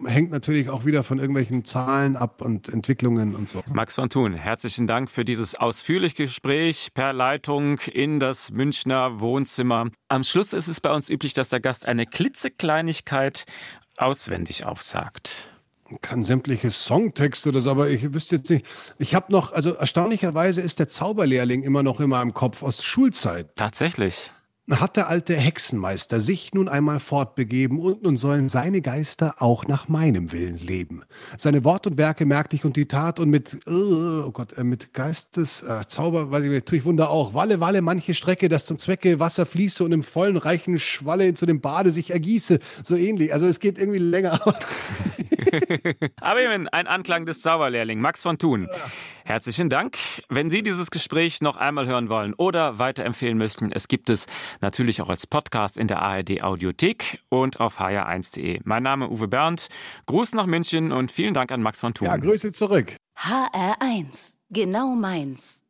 hängt natürlich auch wieder von irgendwelchen Zahlen ab und Entwicklungen und so. Max von Thun, herzlichen Dank für dieses ausführliche Gespräch per Leitung in das Münchner Wohnzimmer. Am Schluss ist es bei uns üblich, dass der Gast eine klitzekleinigkeit auswendig aufsagt kann sämtliche Songtexte oder so, aber ich wüsste jetzt nicht. Ich habe noch, also erstaunlicherweise ist der Zauberlehrling immer noch in meinem Kopf aus Schulzeit. Tatsächlich hat der alte Hexenmeister sich nun einmal fortbegeben und nun sollen seine Geister auch nach meinem Willen leben. Seine Wort und Werke merkte ich und die Tat und mit, oh Gott, äh, mit Geistes, äh, Zauber, weiß ich, tue ich Wunder auch. Walle, walle, manche Strecke, dass zum Zwecke Wasser fließe und im vollen, reichen Schwalle zu dem Bade sich ergieße. So ähnlich. Also es geht irgendwie länger. *laughs* Aber eben ein Anklang des Zauberlehrling, Max von Thun. Herzlichen Dank. Wenn Sie dieses Gespräch noch einmal hören wollen oder weiterempfehlen möchten, es gibt es natürlich auch als Podcast in der ARD Audiothek und auf hr1.de. Mein Name Uwe Bernd. Gruß nach München und vielen Dank an Max von Thun. Ja, Grüße zurück. HR1, genau meins.